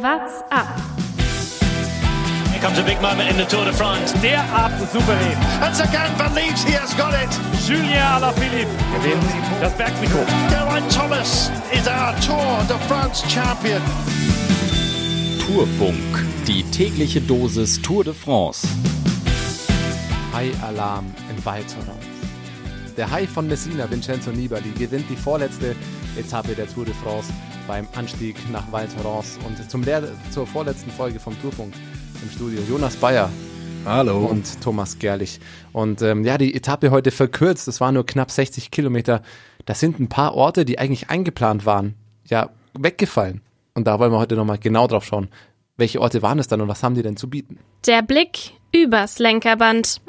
What's up? Here comes a big moment in the Tour de France. Derart souverän. And Sagan believes he has got it. Julien Alaphilippe gewinnt das Bergtrikot. Geraint Thomas is our Tour de France champion. Tourfunk, die tägliche Dosis Tour de France. High-Alarm in Val Thorens. Der High von Messina, Vincenzo Nibali, gewinnt die vorletzte Etappe der Tour de France beim Anstieg nach Val Thorens. Und zum Lehr zur vorletzten Folge vom Tourfunk im Studio Jonas Bayer. Hallo. Und Thomas Gerlich. Und ähm, ja, die Etappe heute verkürzt. Das waren nur knapp 60 Kilometer. Das sind ein paar Orte, die eigentlich eingeplant waren, ja, weggefallen. Und da wollen wir heute nochmal genau drauf schauen. Welche Orte waren es dann und was haben die denn zu bieten? Der Blick übers Lenkerband.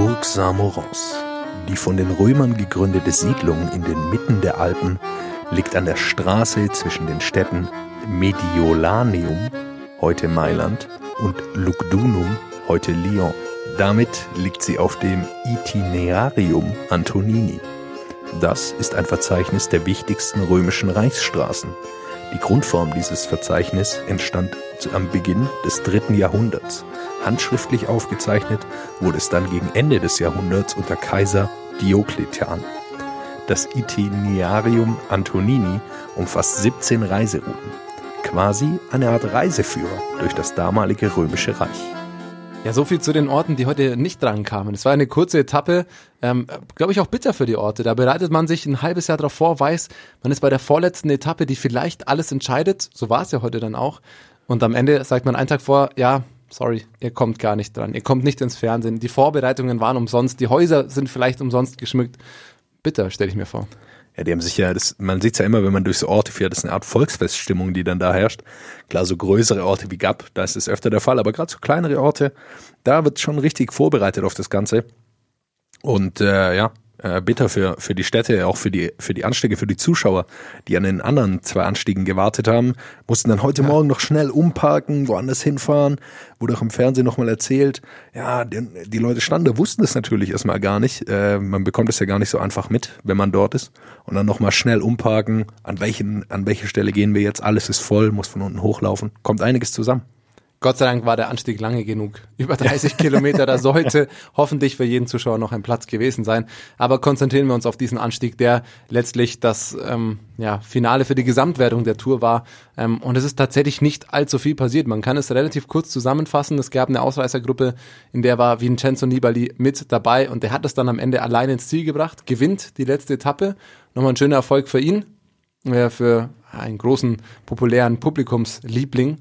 Burg Saint-Maurens. Die von den Römern gegründete Siedlung in den Mitten der Alpen liegt an der Straße zwischen den Städten Mediolanium, heute Mailand, und Lugdunum, heute Lyon. Damit liegt sie auf dem Itinerarium Antonini. Das ist ein Verzeichnis der wichtigsten römischen Reichsstraßen. Die Grundform dieses Verzeichnisses entstand am Beginn des dritten Jahrhunderts. Handschriftlich aufgezeichnet wurde es dann gegen Ende des Jahrhunderts unter Kaiser Diokletian. Das Itinerarium Antonini umfasst 17 Reiserouten. Quasi eine Art Reiseführer durch das damalige römische Reich. Ja, so viel zu den Orten, die heute nicht drankamen. Es war eine kurze Etappe, ähm, glaube ich auch bitter für die Orte. Da bereitet man sich ein halbes Jahr darauf vor, weiß, man ist bei der vorletzten Etappe, die vielleicht alles entscheidet. So war es ja heute dann auch. Und am Ende sagt man einen Tag vor, ja, sorry, ihr kommt gar nicht dran. Ihr kommt nicht ins Fernsehen. Die Vorbereitungen waren umsonst. Die Häuser sind vielleicht umsonst geschmückt. Bitter, stelle ich mir vor. Ja, die haben sich ja, das, man sieht ja immer, wenn man durch so Orte fährt, das ist eine Art Volksfeststimmung, die dann da herrscht. Klar, so größere Orte wie Gap, da ist es öfter der Fall, aber gerade so kleinere Orte, da wird schon richtig vorbereitet auf das Ganze. Und äh, ja, äh, bitter für, für die Städte, auch für die, für die Anstiege, für die Zuschauer, die an den anderen zwei Anstiegen gewartet haben, mussten dann heute ja. Morgen noch schnell umparken, woanders hinfahren, wurde auch im Fernsehen nochmal erzählt, ja, die, die Leute standen da, wussten es natürlich erstmal gar nicht, äh, man bekommt es ja gar nicht so einfach mit, wenn man dort ist. Und dann nochmal schnell umparken, an welchen, an welche Stelle gehen wir jetzt, alles ist voll, muss von unten hochlaufen, kommt einiges zusammen. Gott sei Dank war der Anstieg lange genug. Über 30 Kilometer, da sollte hoffentlich für jeden Zuschauer noch ein Platz gewesen sein. Aber konzentrieren wir uns auf diesen Anstieg, der letztlich das ähm, ja, Finale für die Gesamtwertung der Tour war. Ähm, und es ist tatsächlich nicht allzu viel passiert. Man kann es relativ kurz zusammenfassen. Es gab eine Ausreißergruppe, in der war Vincenzo Nibali mit dabei und der hat es dann am Ende allein ins Ziel gebracht, gewinnt die letzte Etappe. Nochmal ein schöner Erfolg für ihn, äh, für einen großen populären Publikumsliebling.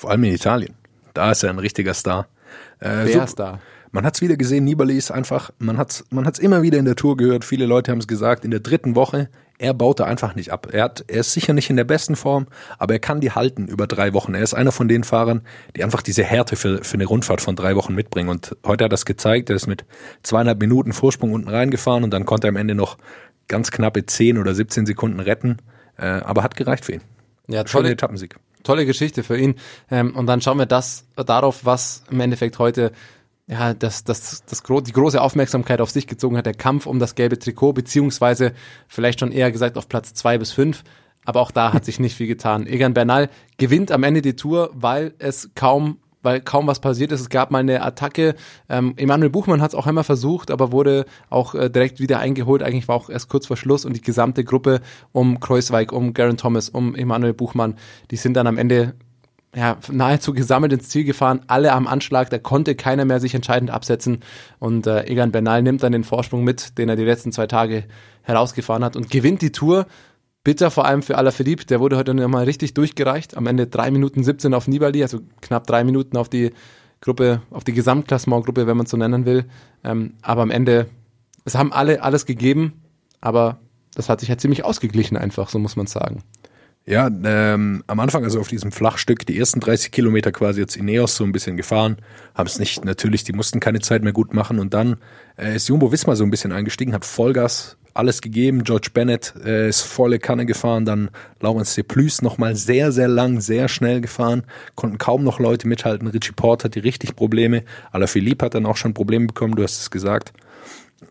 Vor allem in Italien. Da ist er ein richtiger Star. Äh, Wer so, Star? Man hat es wieder gesehen, Nibali ist einfach, man hat es man hat's immer wieder in der Tour gehört, viele Leute haben es gesagt, in der dritten Woche, er baut da einfach nicht ab. Er, hat, er ist sicher nicht in der besten Form, aber er kann die halten über drei Wochen. Er ist einer von den Fahrern, die einfach diese Härte für, für eine Rundfahrt von drei Wochen mitbringen. Und heute hat er das gezeigt, er ist mit zweieinhalb Minuten Vorsprung unten reingefahren und dann konnte er am Ende noch ganz knappe zehn oder 17 Sekunden retten, äh, aber hat gereicht für ihn. Ja, tolle Etappensieg tolle Geschichte für ihn. Ähm, und dann schauen wir das darauf, was im Endeffekt heute ja, das, das, das, die große Aufmerksamkeit auf sich gezogen hat, der Kampf um das gelbe Trikot, beziehungsweise vielleicht schon eher gesagt auf Platz zwei bis fünf. Aber auch da hat sich nicht viel getan. Egan Bernal gewinnt am Ende die Tour, weil es kaum weil kaum was passiert ist. Es gab mal eine Attacke. Ähm, Emanuel Buchmann hat es auch einmal versucht, aber wurde auch äh, direkt wieder eingeholt. Eigentlich war auch erst kurz vor Schluss und die gesamte Gruppe um Kreuzweig, um Garen Thomas, um Emanuel Buchmann, die sind dann am Ende ja, nahezu gesammelt ins Ziel gefahren, alle am Anschlag, da konnte keiner mehr sich entscheidend absetzen und äh, Egan Bernal nimmt dann den Vorsprung mit, den er die letzten zwei Tage herausgefahren hat und gewinnt die Tour Bitter vor allem für Alaphilippe, der wurde heute nochmal richtig durchgereicht. Am Ende drei Minuten 17 auf Nibali, also knapp drei Minuten auf die Gruppe, auf die Gesamtklassementgruppe, wenn man es so nennen will. Ähm, aber am Ende, es haben alle alles gegeben, aber das hat sich halt ziemlich ausgeglichen einfach, so muss man sagen. Ja, ähm, am Anfang, also auf diesem Flachstück, die ersten 30 Kilometer quasi jetzt Ineos so ein bisschen gefahren, haben es nicht, natürlich, die mussten keine Zeit mehr gut machen und dann äh, ist Jumbo Wismar so ein bisschen eingestiegen, hat Vollgas alles gegeben. George Bennett äh, ist volle Kanne gefahren, dann Laurence de Plus nochmal sehr, sehr lang, sehr schnell gefahren, konnten kaum noch Leute mithalten. Richie Porter hatte richtig Probleme. Alaphilippe hat dann auch schon Probleme bekommen, du hast es gesagt.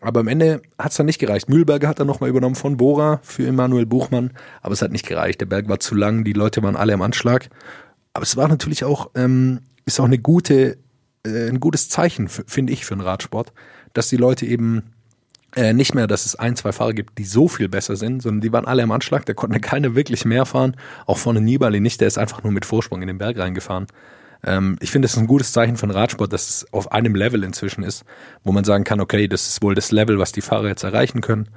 Aber am Ende hat es dann nicht gereicht. Mühlberger hat dann nochmal übernommen von Bora für Emanuel Buchmann, aber es hat nicht gereicht. Der Berg war zu lang, die Leute waren alle am Anschlag. Aber es war natürlich auch, ähm, ist auch eine gute, äh, ein gutes Zeichen, finde ich, für den Radsport, dass die Leute eben äh, nicht mehr, dass es ein, zwei Fahrer gibt, die so viel besser sind, sondern die waren alle am Anschlag, da konnte keiner wirklich mehr fahren. Auch vorne Nibali nicht, der ist einfach nur mit Vorsprung in den Berg reingefahren. Ähm, ich finde, es ist ein gutes Zeichen den Radsport, dass es auf einem Level inzwischen ist, wo man sagen kann, okay, das ist wohl das Level, was die Fahrer jetzt erreichen können.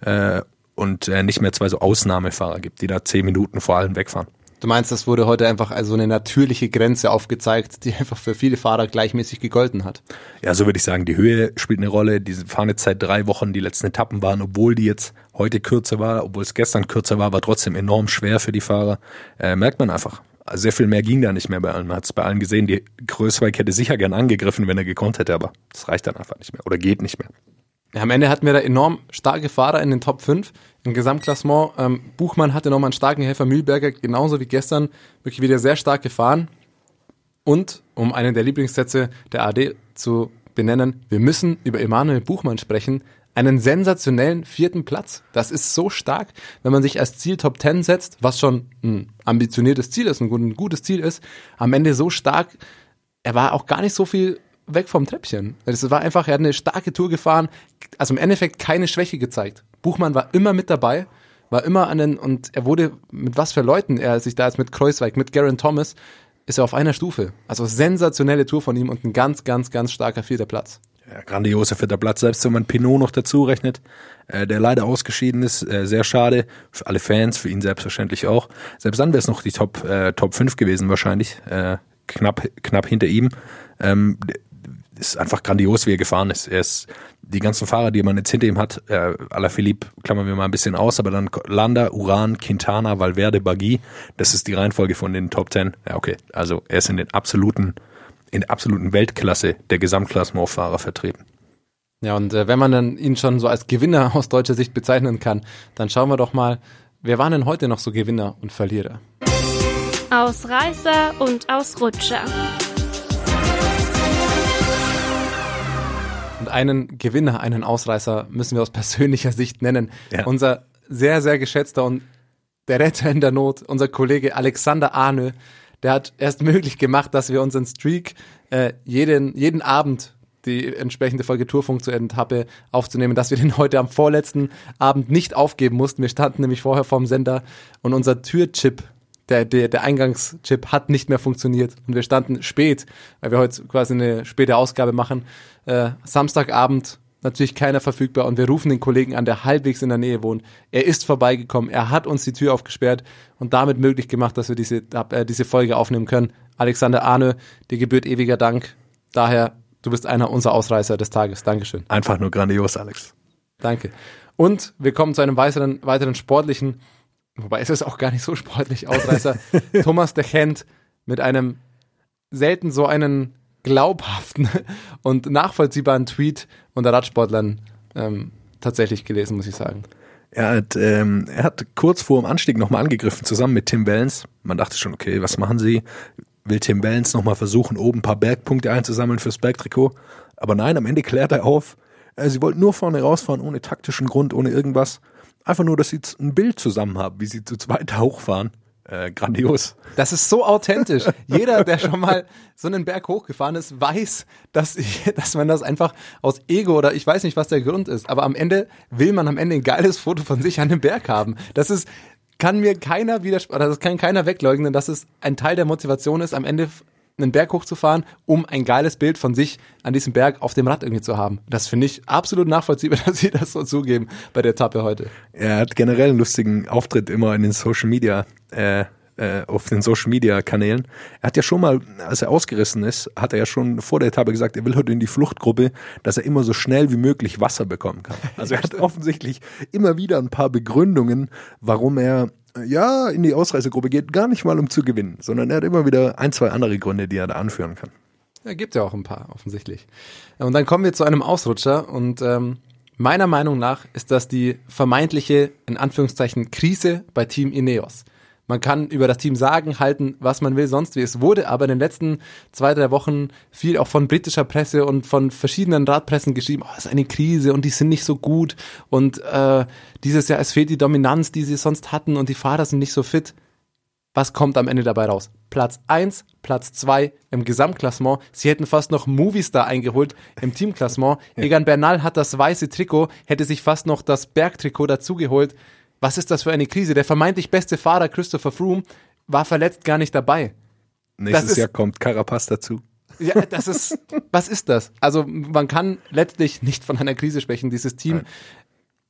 Äh, und äh, nicht mehr zwei so Ausnahmefahrer gibt, die da zehn Minuten vor allem wegfahren. Du meinst, das wurde heute einfach also eine natürliche Grenze aufgezeigt, die einfach für viele Fahrer gleichmäßig gegolten hat? Ja, so würde ich sagen. Die Höhe spielt eine Rolle. Die fahren jetzt seit drei Wochen die letzten Etappen waren, obwohl die jetzt heute kürzer war, obwohl es gestern kürzer war, war trotzdem enorm schwer für die Fahrer. Äh, merkt man einfach. Also sehr viel mehr ging da nicht mehr bei allen. Man hat es bei allen gesehen. Die Größweig hätte sicher gern angegriffen, wenn er gekonnt hätte, aber das reicht dann einfach nicht mehr oder geht nicht mehr. Ja, am Ende hatten wir da enorm starke Fahrer in den Top 5 im Gesamtklassement. Ähm, Buchmann hatte nochmal einen starken Helfer, Mühlberger genauso wie gestern wirklich wieder sehr stark gefahren. Und, um einen der Lieblingssätze der AD zu benennen, wir müssen über Emanuel Buchmann sprechen, einen sensationellen vierten Platz. Das ist so stark, wenn man sich als Ziel Top 10 setzt, was schon ein ambitioniertes Ziel ist, ein gutes Ziel ist, am Ende so stark, er war auch gar nicht so viel weg vom Treppchen. Es war einfach, er hat eine starke Tour gefahren, also im Endeffekt keine Schwäche gezeigt. Buchmann war immer mit dabei, war immer an den, und er wurde, mit was für Leuten er sich da jetzt mit Kreuzweig, mit Garen Thomas, ist er auf einer Stufe. Also sensationelle Tour von ihm und ein ganz, ganz, ganz starker vierter Platz. Ja, grandioser vierter Platz, selbst wenn man Pinot noch dazu rechnet, äh, der leider ausgeschieden ist, äh, sehr schade, für alle Fans, für ihn selbstverständlich auch. Selbst dann wäre es noch die Top, äh, Top 5 gewesen wahrscheinlich, äh, knapp, knapp hinter ihm. Ähm, ist einfach grandios, wie er gefahren ist. Er ist die ganzen Fahrer, die man jetzt hinter ihm hat, äh, Philippe klammern wir mal ein bisschen aus, aber dann Landa, Uran, Quintana, Valverde, Bagui, das ist die Reihenfolge von den Top Ten. Ja, okay, also er ist in den absoluten, in der absoluten Weltklasse der Gesamtklassementfahrer vertreten. Ja, und äh, wenn man dann ihn schon so als Gewinner aus deutscher Sicht bezeichnen kann, dann schauen wir doch mal, wer waren denn heute noch so Gewinner und Verlierer? Ausreißer und Ausrutscher. Einen Gewinner, einen Ausreißer müssen wir aus persönlicher Sicht nennen. Ja. Unser sehr, sehr geschätzter und der Retter in der Not, unser Kollege Alexander Arne, der hat erst möglich gemacht, dass wir unseren Streak äh, jeden, jeden Abend die entsprechende Folge Tourfunk zu Etappe aufzunehmen, dass wir den heute am vorletzten Abend nicht aufgeben mussten. Wir standen nämlich vorher vorm Sender und unser Türchip der, der, der Eingangschip hat nicht mehr funktioniert und wir standen spät, weil wir heute quasi eine späte Ausgabe machen. Äh, Samstagabend natürlich keiner verfügbar und wir rufen den Kollegen an, der halbwegs in der Nähe wohnt. Er ist vorbeigekommen, er hat uns die Tür aufgesperrt und damit möglich gemacht, dass wir diese, äh, diese Folge aufnehmen können. Alexander Arne, dir gebührt ewiger Dank. Daher, du bist einer unserer Ausreißer des Tages. Dankeschön. Einfach nur grandios, Alex. Danke. Und wir kommen zu einem weiteren, weiteren sportlichen wobei es ist auch gar nicht so sportlich, Ausreißer, Thomas de Gent mit einem selten so einen glaubhaften und nachvollziehbaren Tweet unter Radsportlern ähm, tatsächlich gelesen, muss ich sagen. Er hat, ähm, er hat kurz vor dem Anstieg nochmal angegriffen, zusammen mit Tim Wellens. Man dachte schon, okay, was machen sie? Will Tim Wellens nochmal versuchen, oben ein paar Bergpunkte einzusammeln fürs Bergtrikot? Aber nein, am Ende klärt er auf, äh, sie wollten nur vorne rausfahren, ohne taktischen Grund, ohne irgendwas. Einfach nur, dass sie ein Bild zusammen haben, wie sie zu zweit hochfahren. Äh, grandios. Das ist so authentisch. Jeder, der schon mal so einen Berg hochgefahren ist, weiß, dass, ich, dass man das einfach aus Ego oder ich weiß nicht, was der Grund ist, aber am Ende will man am Ende ein geiles Foto von sich an dem Berg haben. Das ist, kann mir keiner widersprechen, das kann keiner wegleugnen, dass es ein Teil der Motivation ist, am Ende einen Berg hochzufahren, um ein geiles Bild von sich an diesem Berg auf dem Rad irgendwie zu haben. Das finde ich absolut nachvollziehbar, dass sie das so zugeben bei der Etappe heute. Er hat generell einen lustigen Auftritt immer in den Social Media, äh, äh, auf den Social Media Kanälen. Er hat ja schon mal, als er ausgerissen ist, hat er ja schon vor der Etappe gesagt, er will heute in die Fluchtgruppe, dass er immer so schnell wie möglich Wasser bekommen kann. Also er hat offensichtlich immer wieder ein paar Begründungen, warum er ja, in die Ausreisegruppe geht, gar nicht mal um zu gewinnen, sondern er hat immer wieder ein, zwei andere Gründe, die er da anführen kann. Ja, gibt ja auch ein paar, offensichtlich. Und dann kommen wir zu einem Ausrutscher und ähm, meiner Meinung nach ist das die vermeintliche, in Anführungszeichen, Krise bei Team Ineos. Man kann über das Team sagen, halten, was man will, sonst wie. Es wurde aber in den letzten zwei, drei Wochen viel auch von britischer Presse und von verschiedenen Radpressen geschrieben, oh, es ist eine Krise und die sind nicht so gut und äh, dieses Jahr, es fehlt die Dominanz, die sie sonst hatten und die Fahrer sind nicht so fit. Was kommt am Ende dabei raus? Platz eins, Platz zwei im Gesamtklassement. Sie hätten fast noch Movistar eingeholt im Teamklassement. Egan Bernal hat das weiße Trikot, hätte sich fast noch das Bergtrikot dazugeholt. Was ist das für eine Krise? Der vermeintlich beste Fahrer Christopher Froome war verletzt gar nicht dabei. Nächstes ist- Jahr kommt Carapaz dazu. Ja, das ist, was ist das? Also man kann letztlich nicht von einer Krise sprechen. Dieses Team,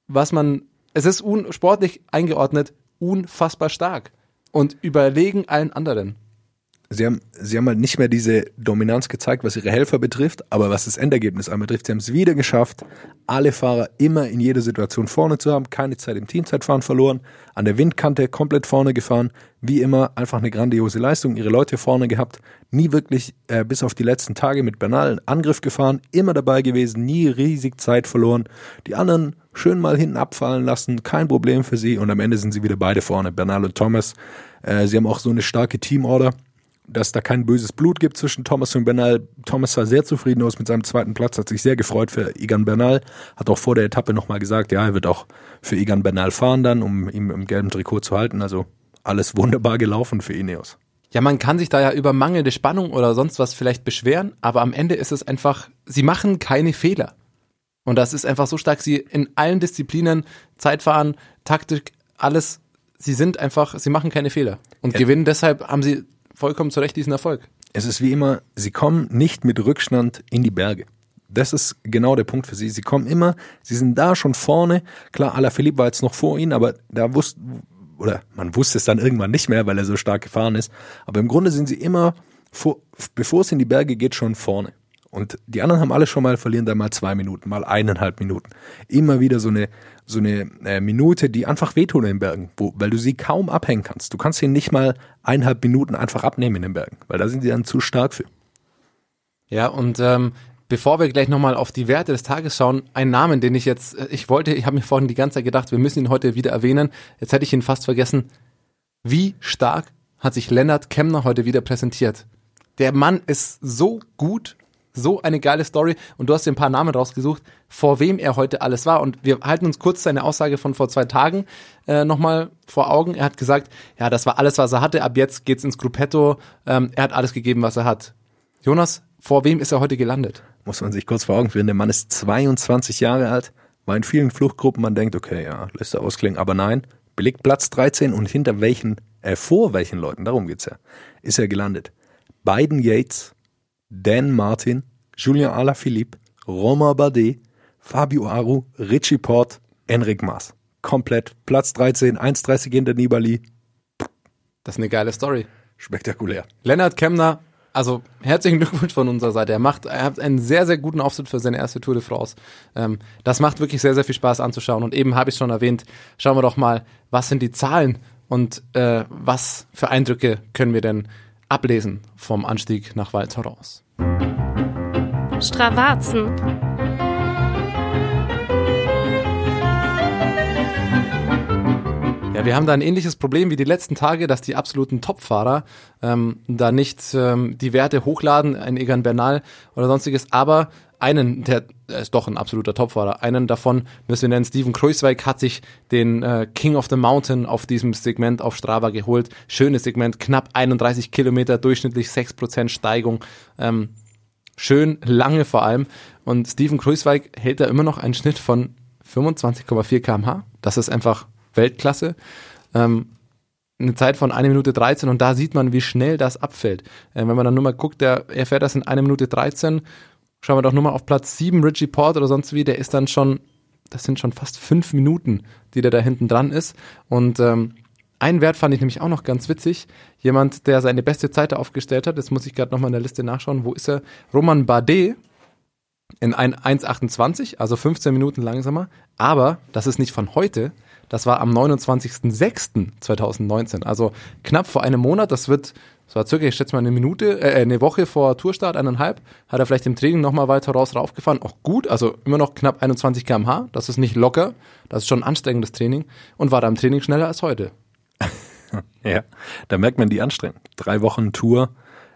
was man, es ist un, sportlich eingeordnet, unfassbar stark und überlegen allen anderen. Sie haben, sie haben halt nicht mehr diese Dominanz gezeigt, was ihre Helfer betrifft, aber was das Endergebnis anbetrifft, sie haben es wieder geschafft, alle Fahrer immer in jeder Situation vorne zu haben, keine Zeit im Teamzeitfahren verloren, an der Windkante komplett vorne gefahren, wie immer einfach eine grandiose Leistung, ihre Leute vorne gehabt, nie wirklich äh, bis auf die letzten Tage mit Bernal Angriff gefahren, immer dabei gewesen, nie riesig Zeit verloren, die anderen schön mal hinten abfallen lassen, kein Problem für sie und am Ende sind sie wieder beide vorne, Bernal und Thomas. Äh, sie haben auch so eine starke Teamorder dass da kein böses Blut gibt zwischen Thomas und Bernal. Thomas sah sehr zufrieden aus mit seinem zweiten Platz, hat sich sehr gefreut für Egan Bernal, hat auch vor der Etappe nochmal gesagt, ja, er wird auch für Egan Bernal fahren dann, um ihn im gelben Trikot zu halten. Also alles wunderbar gelaufen für Ineos. Ja, man kann sich da ja über mangelnde Spannung oder sonst was vielleicht beschweren, aber am Ende ist es einfach, sie machen keine Fehler. Und das ist einfach so stark, sie in allen Disziplinen, Zeitfahren, Taktik, alles, sie sind einfach, sie machen keine Fehler. Und Ja. gewinnen, deshalb haben sie vollkommen zu Recht diesen Erfolg. Es ist wie immer, sie kommen nicht mit Rückstand in die Berge. Das ist genau der Punkt für sie. Sie kommen immer, sie sind da schon vorne. Klar, Alaphilippe war jetzt noch vor ihnen, aber da wusste, oder man wusste es dann irgendwann nicht mehr, weil er so stark gefahren ist. Aber im Grunde sind sie immer, vor, bevor es in die Berge geht, schon vorne. Und die anderen haben alle schon mal, verlieren da mal zwei Minuten, mal eineinhalb Minuten. Immer wieder so eine, so eine äh, Minute, die einfach wehtun in den Bergen, wo, weil du sie kaum abhängen kannst. Du kannst sie nicht mal eineinhalb Minuten einfach abnehmen in den Bergen, weil da sind sie dann zu stark für. Ja, und ähm, bevor wir gleich nochmal auf die Werte des Tages schauen, ein Namen, den ich jetzt, äh, ich wollte, ich habe mir vorhin die ganze Zeit gedacht, wir müssen ihn heute wieder erwähnen. Jetzt hätte ich ihn fast vergessen. Wie stark hat sich Lennart Kemner heute wieder präsentiert? Der Mann ist so gut, so eine geile Story und du hast dir ein paar Namen rausgesucht, vor wem er heute alles war. Und wir halten uns kurz seine Aussage von vor zwei Tagen äh, nochmal vor Augen. Er hat gesagt, ja, das war alles, was er hatte. Ab jetzt geht's ins Gruppetto. Ähm, er hat alles gegeben, was er hat. Jonas, vor wem ist er heute gelandet? Muss man sich kurz vor Augen führen. Der Mann ist 22 Jahre alt, war in vielen Fluchtgruppen. Man denkt, okay, ja, lässt er ausklingen. Aber nein, belegt Platz 13 und hinter welchen, äh, vor welchen Leuten, darum geht's ja, ist er gelandet. Biden Yates, Dan Martin, Julien Alaphilippe, Romain Bardet, Fabio Aru, Richie Port, Enric Mas. Komplett Platz 13, 1,30 hinter Nibali. Das ist eine geile Story. Spektakulär. Lennart Kemner, also herzlichen Glückwunsch von unserer Seite. Er macht, er hat einen sehr, sehr guten Auftritt für seine erste Tour de France. Ähm, das macht wirklich sehr, sehr viel Spaß anzuschauen. Und eben habe ich schon erwähnt, schauen wir doch mal, was sind die Zahlen und äh, was für Eindrücke können wir denn ablesen vom Anstieg nach Thorens. Stravazen. Wir haben da ein ähnliches Problem wie die letzten Tage, dass die absoluten Topfahrer ähm, da nicht ähm, die Werte hochladen, ein Egan Bernal oder sonstiges, aber einen, der ist doch ein absoluter Topfahrer, einen davon müssen wir nennen, Steven Kruiswijk hat sich den äh, King of the Mountain auf diesem Segment auf Strava geholt. Schönes Segment, knapp 31 Kilometer, durchschnittlich 6% Steigung. Ähm, schön lange vor allem. Und Steven Kruiswijk hält da immer noch einen Schnitt von 25,4 kmh. Das ist einfach Weltklasse. Ähm, eine Zeit von 1 Minute 13 und da sieht man, wie schnell das abfällt. Äh, wenn man dann nur mal guckt, der, er fährt das in 1 Minute 13. Schauen wir doch nur mal auf Platz 7, Richie Port oder sonst wie, der ist dann schon, das sind schon fast 5 Minuten, die der da hinten dran ist. Und ähm, einen Wert fand ich nämlich auch noch ganz witzig. Jemand, der seine beste Zeit aufgestellt hat, jetzt muss ich gerade nochmal in der Liste nachschauen, wo ist er? Roman Bardet in ein 1,28, also 15 Minuten langsamer. Aber das ist nicht von heute, das war am 29.06.2019, also knapp vor einem Monat. Das wird, das war circa, ich schätze mal eine Minute, äh, eine Woche vor Tourstart, eineinhalb, hat er vielleicht im Training nochmal weiter raus raufgefahren. Auch gut, also immer noch knapp 21 km/h. Das ist nicht locker, das ist schon ein anstrengendes Training und war da im Training schneller als heute. Ja, da merkt man die Anstrengung. Drei Wochen Tour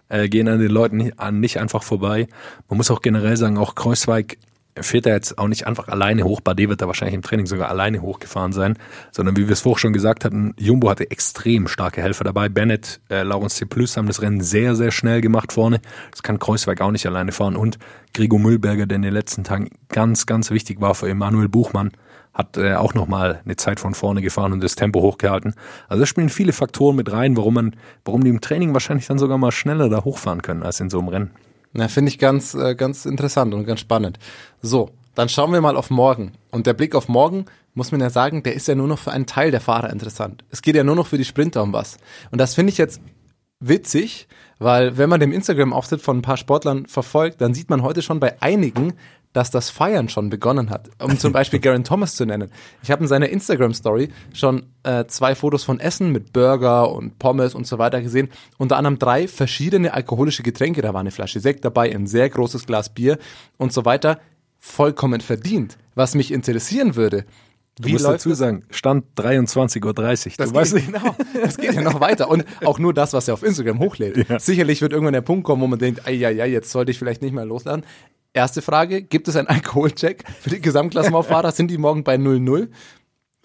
äh, gehen an den Leuten nicht, an, nicht einfach vorbei. Man muss auch generell sagen, auch Kreuzweig fährt er jetzt auch nicht einfach alleine hoch. Bade wird er wahrscheinlich im Training sogar alleine hochgefahren sein, sondern wie wir es vorher schon gesagt hatten, Jumbo hatte extrem starke Helfer dabei. Bennett, äh, Laurens C. Plus haben das Rennen sehr, sehr schnell gemacht vorne. Das kann Kreuzweig auch nicht alleine fahren. Und Gregor Müllberger, der in den letzten Tagen ganz, ganz wichtig war für Emanuel Buchmann, hat äh, auch nochmal eine Zeit von vorne gefahren und das Tempo hochgehalten. Also da spielen viele Faktoren mit rein, warum man, warum die im Training wahrscheinlich dann sogar mal schneller da hochfahren können als in so einem Rennen. Na, finde ich ganz, äh, ganz interessant und ganz spannend. So, dann schauen wir mal auf morgen. Und der Blick auf morgen, muss man ja sagen, der ist ja nur noch für einen Teil der Fahrer interessant. Es geht ja nur noch für die Sprinter um was. Und das finde ich jetzt witzig, weil wenn man den Instagram-Auftritt von ein paar Sportlern verfolgt, dann sieht man heute schon bei einigen, dass das Feiern schon begonnen hat. Um zum Beispiel Garen Thomas zu nennen. Ich habe in seiner Instagram-Story schon äh, zwei Fotos von Essen mit Burger und Pommes und so weiter gesehen. Unter anderem drei verschiedene alkoholische Getränke. Da war eine Flasche Sekt dabei, ein sehr großes Glas Bier und so weiter. Vollkommen verdient. Was mich interessieren würde, Du musst dazu sagen, Stand 23.30 Uhr. Das du weißt geht, genau. Das geht ja noch weiter. Und auch nur das, was er auf Instagram hochlädt. Ja. Sicherlich wird irgendwann der Punkt kommen, wo man denkt, ja, ja, jetzt sollte ich vielleicht nicht mehr losladen. Erste Frage, gibt es einen Alkoholcheck für die Gesamtklassenfahrer? Sind die morgen bei 0-0?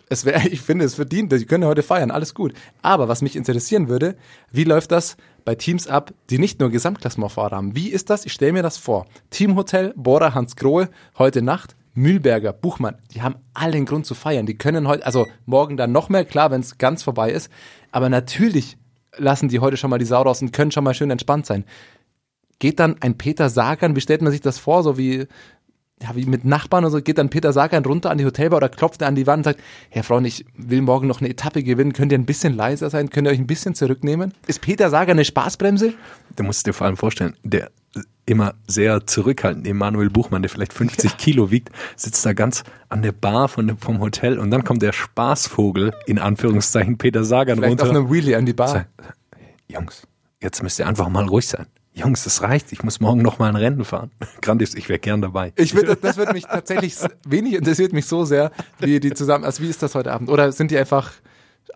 Es wäre, ich finde, es verdient, die können heute feiern, alles gut. Aber was mich interessieren würde, wie läuft das bei Teams ab, die nicht nur Gesamtklassenfahrer haben? Wie ist das? Ich stelle mir das vor. Teamhotel, Bora, Hans Grohe, heute Nacht, Mühlberger, Buchmann, die haben allen Grund zu feiern. Die können heute, also morgen dann noch mehr, klar, wenn es ganz vorbei ist. Aber natürlich lassen die heute schon mal die Sau raus und können schon mal schön entspannt sein. Geht dann ein Peter Sagan, wie stellt man sich das vor, so wie, ja, wie mit Nachbarn und so, geht dann Peter Sagan runter an die Hotelbar oder klopft er an die Wand und sagt, Herr Freund, ich will morgen noch eine Etappe gewinnen, könnt ihr ein bisschen leiser sein, könnt ihr euch ein bisschen zurücknehmen? Ist Peter Sagan eine Spaßbremse? Du musst dir vor allem vorstellen, der immer sehr zurückhaltende Emanuel Buchmann, der vielleicht 50 Kilo wiegt, sitzt da ganz an der Bar von, vom Hotel und dann kommt der Spaßvogel, in Anführungszeichen, Peter Sagan Vielleicht runter. auf einem Wheelie an die Bar. Jungs, jetzt müsst ihr einfach mal ruhig sein. Jungs, das reicht. Ich muss morgen noch mal ein Rennen fahren. Grandios, ich wäre gern dabei. Ich würde, das wird mich tatsächlich wenig interessiert mich so sehr, wie die zusammen, also wie ist das heute Abend? Oder sind die einfach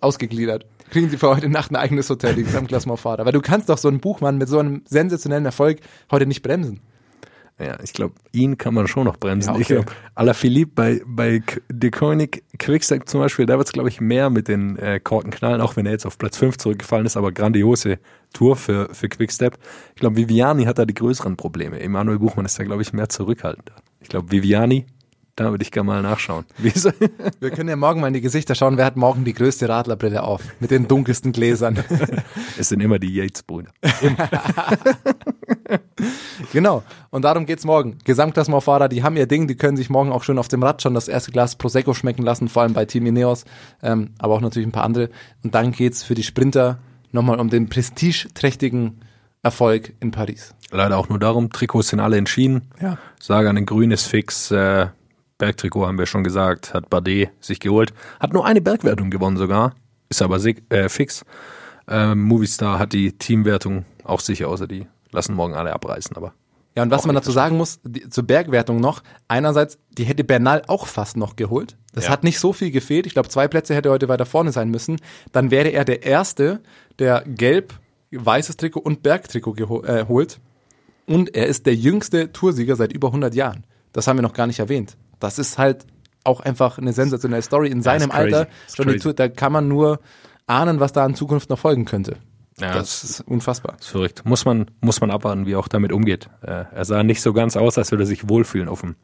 ausgegliedert? Kriegen die für heute Nacht ein eigenes Hotel, die Gesamtklassenfahrer? Weil du kannst doch so einen Buchmann mit so einem sensationellen Erfolg heute nicht bremsen. Ja, ich glaube, ihn kann man schon noch bremsen. Ja, okay. Ich glaube, Alaphilippe bei, bei De Koenig, Quickstep zum Beispiel, da wird es, glaube ich, mehr mit den äh, Korkenknallen, auch wenn er jetzt auf Platz 5 zurückgefallen ist, aber grandiose Tour für, für Quickstep. Ich glaube, Viviani hat da die größeren Probleme. Emanuel Buchmann ist da, glaube ich, mehr zurückhaltend. Ich glaube, Viviani, da würde ich gerne mal nachschauen. Wir können ja morgen mal in die Gesichter schauen, wer hat morgen die größte Radlerbrille auf? Mit den dunkelsten Gläsern. Es sind immer die Yates-Brüder. Genau. Und darum geht's morgen. Gesamtklassenfahrer, die haben ihr Ding, die können sich morgen auch schon auf dem Rad schon das erste Glas Prosecco schmecken lassen, vor allem bei Team Ineos, ähm, aber auch natürlich ein paar andere. Und dann geht's für die Sprinter nochmal um den prestigeträchtigen Erfolg in Paris. Leider auch nur darum, Trikots sind alle entschieden. Ja. Sagan in grün ist fix. Äh, Bergtrikot haben wir schon gesagt, hat Bardet sich geholt. Hat nur eine Bergwertung gewonnen sogar, ist aber äh, fix. Ähm, Movistar hat die Teamwertung auch sicher, außer die lassen morgen alle abreißen. Aber Ja, und was man dazu sagen muss, die, zur Bergwertung noch, einerseits, die hätte Bernal auch fast noch geholt. Das Ja. hat nicht so viel gefehlt. Ich glaube, zwei Plätze hätte er heute weiter vorne sein müssen. Dann wäre er der Erste, der gelb, weißes Trikot und Bergtrikot geho äh, holt. Und er ist der jüngste Toursieger seit über 100 Jahren. Das haben wir noch gar nicht erwähnt. Das ist halt auch einfach eine sensationelle Story. In seinem. Alter, Ist schon die crazy. Tour, da kann man nur ahnen, was da in Zukunft noch folgen könnte. Ja, das ist unfassbar. ist verrückt. Muss man, muss man abwarten, wie er auch damit umgeht. Äh, er sah nicht so ganz aus, als würde er sich wohlfühlen auf dem,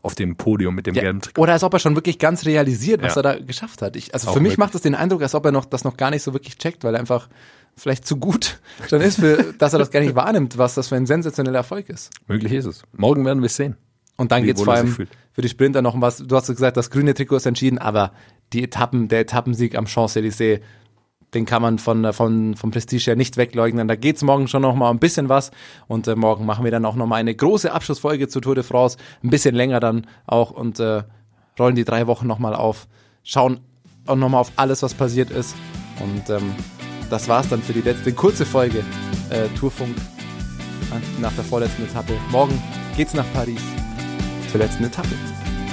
auf dem Podium mit dem Ja, gelben Trikot. oder als ob er schon wirklich ganz realisiert, was Ja. er da geschafft hat. Ich, also Auch für mich möglich. macht es den Eindruck, als ob er noch das noch gar nicht so wirklich checkt, weil er einfach vielleicht zu gut schon ist, für, dass er das gar nicht wahrnimmt, was das für ein sensationeller Erfolg ist. Möglich ist es. Morgen werden wir es sehen. Und dann geht's wohl vor allem für die Sprinter noch um was. Du hast gesagt, das grüne Trikot ist entschieden, aber die Etappen, der Etappensieg am Champs-Élysées, den kann man von, von, vom Prestige her nicht wegleugnen. Da geht's morgen schon noch mal ein bisschen was. Und äh, morgen machen wir dann auch noch mal eine große Abschlussfolge zur Tour de France. Ein bisschen länger dann auch und äh, rollen die drei Wochen noch mal auf. Schauen auch noch mal auf alles, was passiert ist. Und ähm, das war's dann für die letzte kurze Folge äh, Tourfunk äh, nach der vorletzten Etappe. Morgen geht's nach Paris zur letzten Etappe.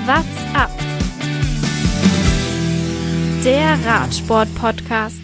What's up? Der Radsport-Podcast.